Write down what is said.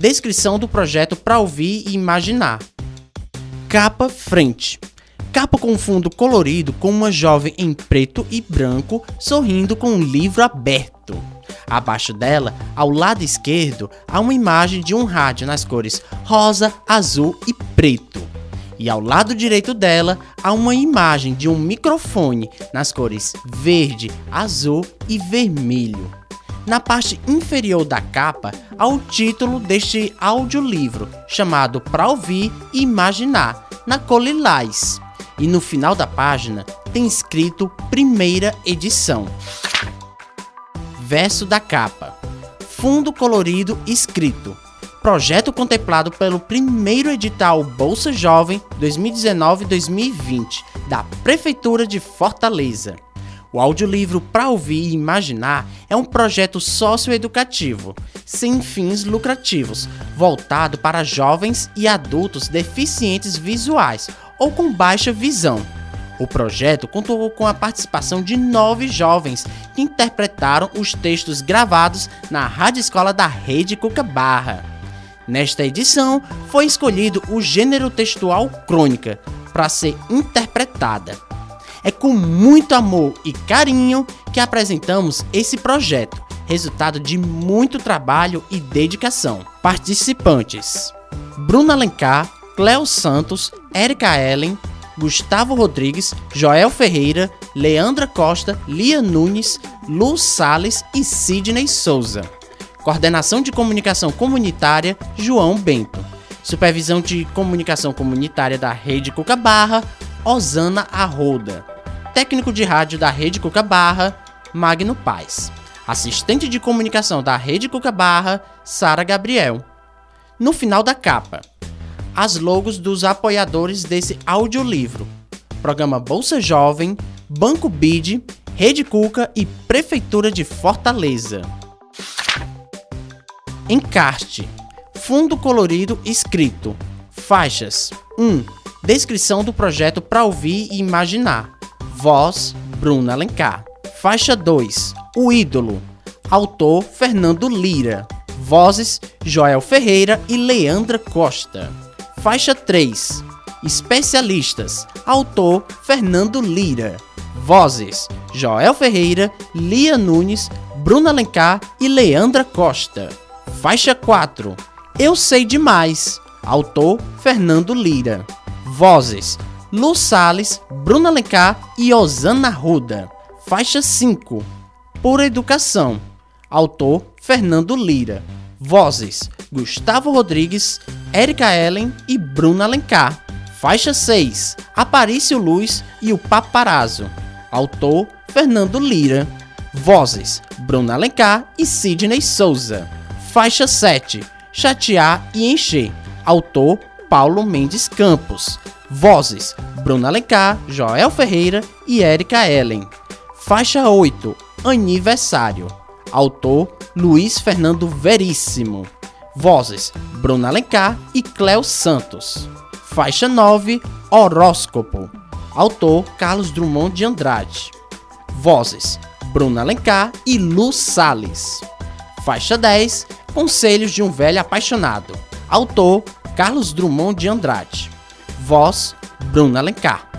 Descrição do projeto para ouvir e imaginar. Capa frente. Capa com fundo colorido com uma jovem em preto e branco sorrindo com um livro aberto. Abaixo dela, ao lado esquerdo, há uma imagem de um rádio nas cores rosa, azul e preto. E ao lado direito dela, há uma imagem de um microfone nas cores verde, azul e vermelho. Na parte inferior da capa, há o título deste audiolivro, chamado Pra Ouvir e Imaginar, na cor lilás. E no final da página tem escrito Primeira Edição verso da capa. Fundo colorido escrito. Projeto contemplado pelo primeiro edital Bolsa Jovem 2019-2020 da Prefeitura de Fortaleza. O audiolivro Para Ouvir e Imaginar é um projeto socioeducativo, sem fins lucrativos, voltado para jovens e adultos deficientes visuais ou com baixa visão o projeto contou com a participação de nove jovens que interpretaram os textos gravados na Rádio Escola da Rede Cuca Barra. Nesta edição, foi escolhido o gênero textual crônica para ser interpretada. É com muito amor e carinho que apresentamos esse projeto, resultado de muito trabalho e dedicação. Participantes: Bruna Alencar, Cleo Santos, Erika Ellen, Gustavo Rodrigues, Joel Ferreira, Leandra Costa, Lia Nunes, Lu Sales e Sidney Souza. Coordenação de Comunicação Comunitária, João Bento. Supervisão de Comunicação Comunitária da Rede Cuca Barra, Osana Arroda. Técnico de rádio da Rede Cuca Barra, Magno Paz. Assistente de comunicação da Rede Cuca Barra, Sara Gabriel. No final da capa, as logos dos apoiadores desse audiolivro. Programa Bolsa Jovem, Banco Bid, Rede Cuca e Prefeitura de Fortaleza. Encarte. Fundo colorido escrito. Faixas. 1. Descrição do projeto para ouvir e imaginar. Voz: Bruna Alencar. Faixa 2. O ídolo. Autor: Fernando Lira. Vozes: Joel Ferreira e Leandra Costa. Faixa 3. Especialistas. Autor Fernando Lira. Vozes: Joel Ferreira, Lia Nunes, Bruna Alencar e Leandra Costa. Faixa 4. Eu sei demais. Autor Fernando Lira. Vozes: Lu Sales, Bruna Alencar e Osana Ruda. Faixa 5. Por Educação. Autor Fernando Lira. Vozes: Gustavo Rodrigues, Erika Ellen e Bruna Alencar. Faixa 6: Aparício Luz e o Paparazzo. Autor: Fernando Lira. Vozes: Bruna Alencar e Sidney Souza. Faixa 7: Chatear e Encher. Autor: Paulo Mendes Campos. Vozes: Bruna Alencar, Joel Ferreira e Erika Ellen. Faixa 8: Aniversário. Autor: Luiz Fernando Veríssimo. Vozes: Bruna Alencar e Cléo Santos. Faixa 9: Horóscopo. Autor: Carlos Drummond de Andrade. Vozes: Bruna Alencar e Lu Sales. Faixa 10: Conselhos de um Velho Apaixonado. Autor: Carlos Drummond de Andrade. Voz: Bruna Alencar.